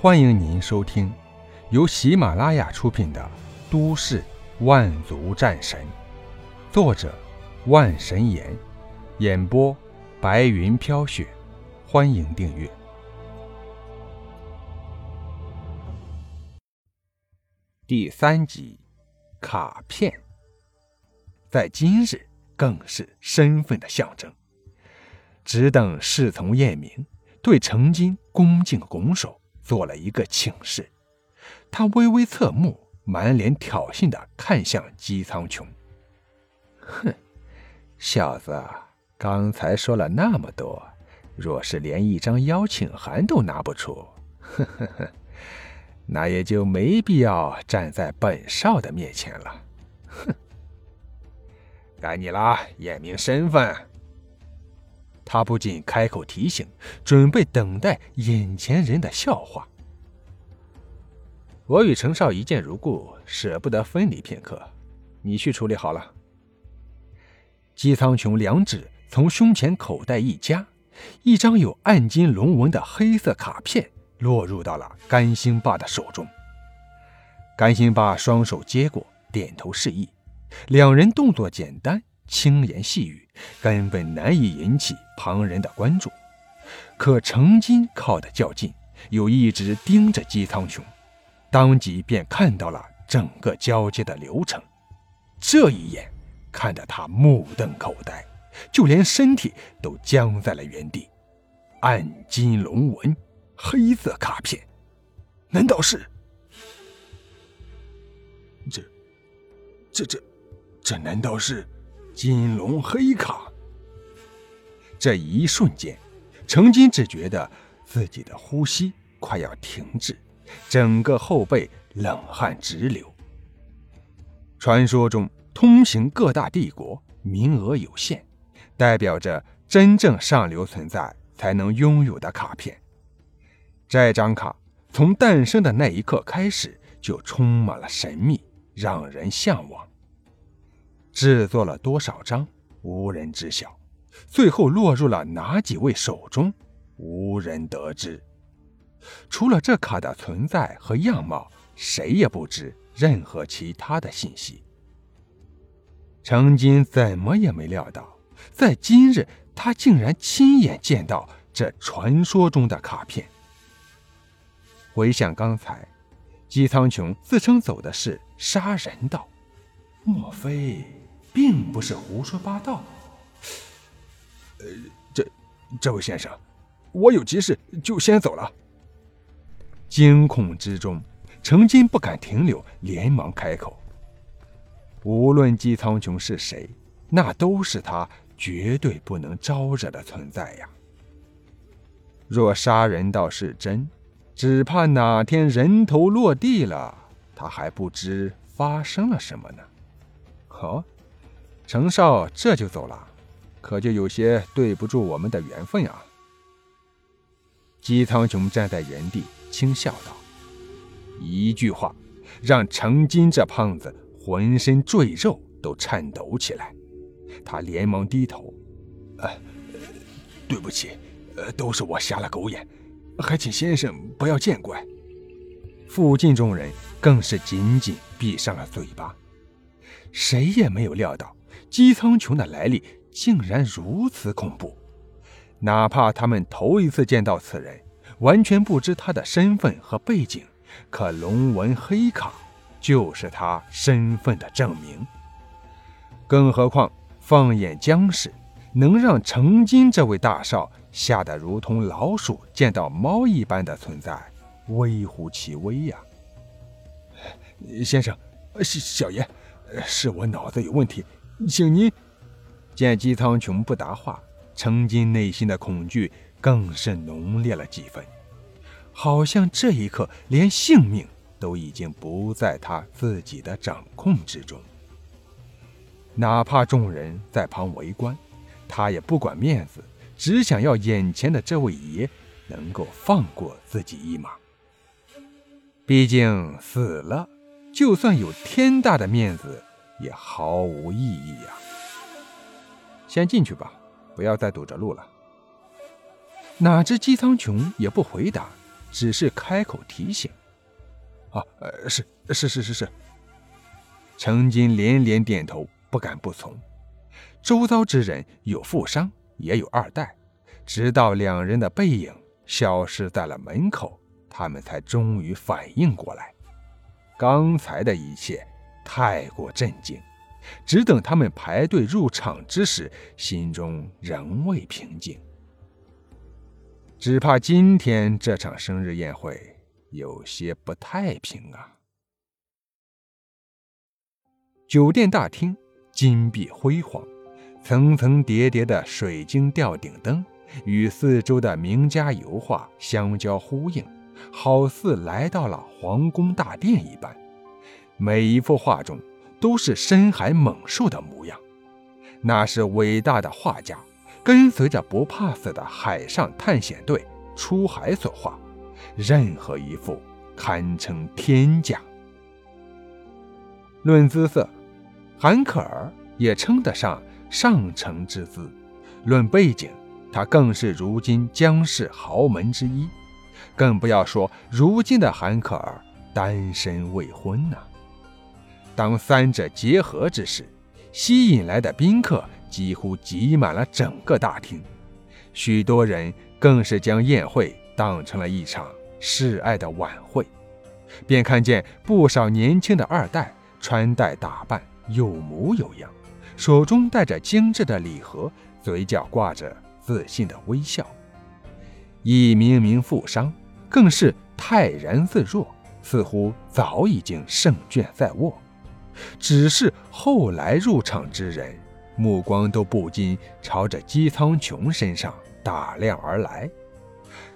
欢迎您收听由喜马拉雅出品的《都市万族战神》，作者万神岩，演播白云飘雪。欢迎订阅第三集。卡片在今日更是身份的象征。只等侍从验明对成金恭敬拱手，做了一个请示。他微微侧目，满脸挑衅的看向姬苍穹：“哼，小子，刚才说了那么多，若是连一张邀请函都拿不出，呵呵呵，那也就没必要站在本少的面前了。哼，该你了，验明身份。”他不禁开口提醒，准备等待眼前人的笑话。我与程少一见如故，舍不得分离片刻，你去处理好了。姬苍穹两指从胸前口袋一夹，一张有暗金龙纹的黑色卡片落入到了甘兴霸的手中。甘兴霸双手接过，点头示意，两人动作简单。轻言细语，根本难以引起旁人的关注。可程金靠得较近，又一直盯着姬苍穹，当即便看到了整个交接的流程。这一眼看得他目瞪口呆，就连身体都僵在了原地。暗金龙纹，黑色卡片，难道是？这、这、这、这难道是？金龙黑卡。这一瞬间，程金只觉得自己的呼吸快要停滞，整个后背冷汗直流。传说中，通行各大帝国，名额有限，代表着真正上流存在才能拥有的卡片。这张卡从诞生的那一刻开始，就充满了神秘，让人向往。制作了多少张，无人知晓；最后落入了哪几位手中，无人得知。除了这卡的存在和样貌，谁也不知任何其他的信息。程金怎么也没料到，在今日，他竟然亲眼见到这传说中的卡片。回想刚才，姬苍穹自称走的是杀人道，莫非？并不是胡说八道。呃，这这位先生，我有急事，就先走了。惊恐之中，程金不敢停留，连忙开口：“无论姬苍穹是谁，那都是他绝对不能招惹的存在呀。若杀人倒是真，只怕哪天人头落地了，他还不知发生了什么呢。”好。程少这就走了，可就有些对不住我们的缘分啊。姬苍穹站在原地轻笑道：“一句话，让程金这胖子浑身赘肉都颤抖起来。”他连忙低头：“呃，对不起，呃，都是我瞎了狗眼，还请先生不要见怪。”附近众人更是紧紧闭上了嘴巴，谁也没有料到。姬苍穹的来历竟然如此恐怖，哪怕他们头一次见到此人，完全不知他的身份和背景，可龙纹黑卡就是他身份的证明。更何况，放眼江氏，能让程金这位大少吓得如同老鼠见到猫一般的存在，微乎其微呀！先生，小小爷，是我脑子有问题。请您。见姬苍穹不答话，程金内心的恐惧更是浓烈了几分，好像这一刻连性命都已经不在他自己的掌控之中。哪怕众人在旁围观，他也不管面子，只想要眼前的这位爷能够放过自己一马。毕竟死了，就算有天大的面子。也毫无意义呀！先进去吧，不要再堵着路了。哪知姬苍穹也不回答，只是开口提醒：“啊，呃，是是是是是。”程金连连点头，不敢不从。周遭之人有富商，也有二代，直到两人的背影消失在了门口，他们才终于反应过来，刚才的一切太过震惊。只等他们排队入场之时，心中仍未平静。只怕今天这场生日宴会有些不太平啊！酒店大厅金碧辉煌，层层叠叠的水晶吊顶灯与四周的名家油画相交呼应，好似来到了皇宫大殿一般。每一幅画中。都是深海猛兽的模样，那是伟大的画家跟随着不怕死的海上探险队出海所画，任何一幅堪称天价。论姿色，韩可儿也称得上上乘之姿；论背景，她更是如今江氏豪门之一。更不要说如今的韩可儿单身未婚呢。当三者结合之时，吸引来的宾客几乎挤满了整个大厅，许多人更是将宴会当成了一场示爱的晚会。便看见不少年轻的二代穿戴打扮有模有样，手中带着精致的礼盒，嘴角挂着自信的微笑。一名名富商更是泰然自若，似乎早已经胜券在握。只是后来入场之人，目光都不禁朝着姬苍穹身上打量而来，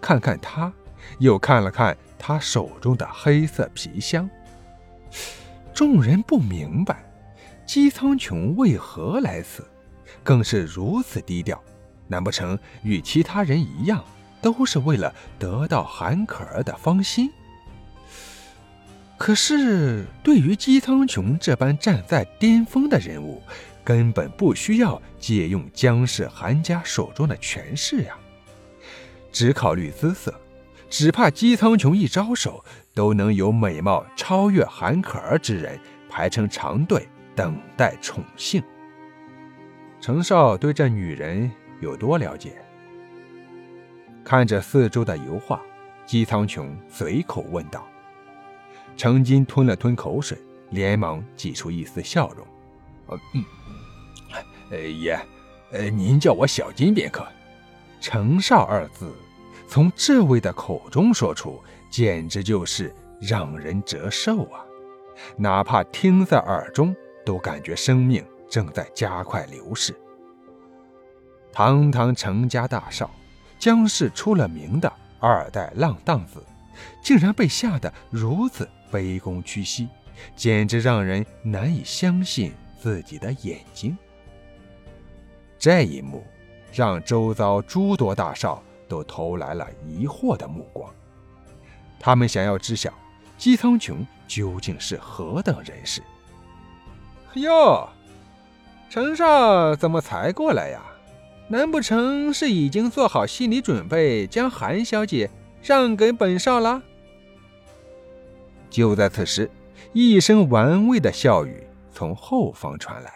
看看他，又看了看他手中的黑色皮箱。众人不明白，姬苍穹为何来此，更是如此低调。难不成与其他人一样，都是为了得到韩可儿的芳心？可是，对于姬苍穹这般站在巅峰的人物，根本不需要借用姜氏韩家手中的权势呀。只考虑姿色，只怕姬苍穹一招手，都能有美貌超越韩可儿之人排成长队等待宠幸。程少对这女人有多了解？看着四周的油画，姬苍穹随口问道。程金吞了吞口水，连忙挤出一丝笑容：“呃，嗯，呃，爷，呃，您叫我小金便可。”程少二字从这位的口中说出，简直就是让人折寿啊！哪怕听在耳中，都感觉生命正在加快流逝。堂堂程家大少，江氏出了名的二代浪荡子，竟然被吓得如此。卑躬屈膝，简直让人难以相信自己的眼睛。这一幕让周遭诸多大少都投来了疑惑的目光，他们想要知晓姬苍穹究竟是何等人士。哟，程少怎么才过来呀？难不成是已经做好心理准备，将韩小姐让给本少了？就在此时，一声玩味的笑语从后方传来。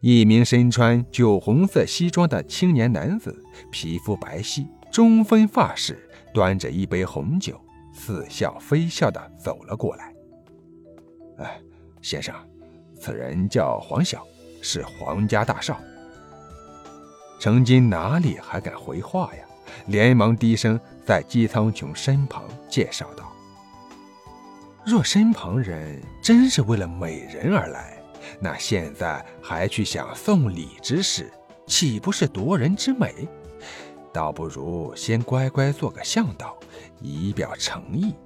一名身穿酒红色西装的青年男子，皮肤白皙，中分发饰，端着一杯红酒，似笑非笑地走了过来。“哎，先生，此人叫黄晓，是黄家大少。”程金哪里还敢回话呀？连忙低声在姬苍穹身旁介绍道。若身旁人真是为了美人而来，那现在还去想送礼之事，岂不是夺人之美？倒不如先乖乖做个向导，以表诚意。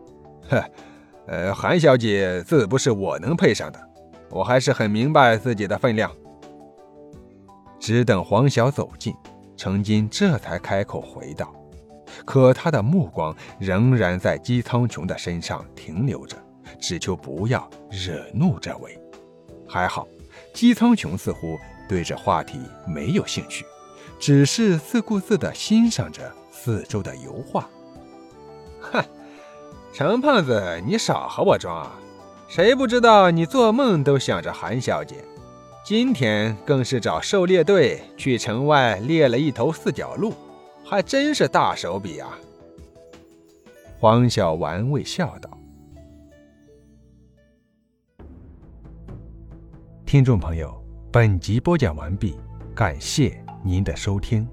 呵，呃，韩小姐自不是我能配上的，我还是很明白自己的分量。只等黄晓走近，程金这才开口回道。可他的目光仍然在姬苍穹的身上停留着，只求不要惹怒这位。还好，姬苍穹似乎对这话题没有兴趣，只是自顾自地欣赏着四周的油画。哼，陈胖子，你少和我装啊！谁不知道你做梦都想着韩小姐？今天更是找狩猎队去城外猎了一头四角鹿，还真是大手笔啊！黄小玩味笑道：“听众朋友，本集播讲完毕，感谢您的收听。”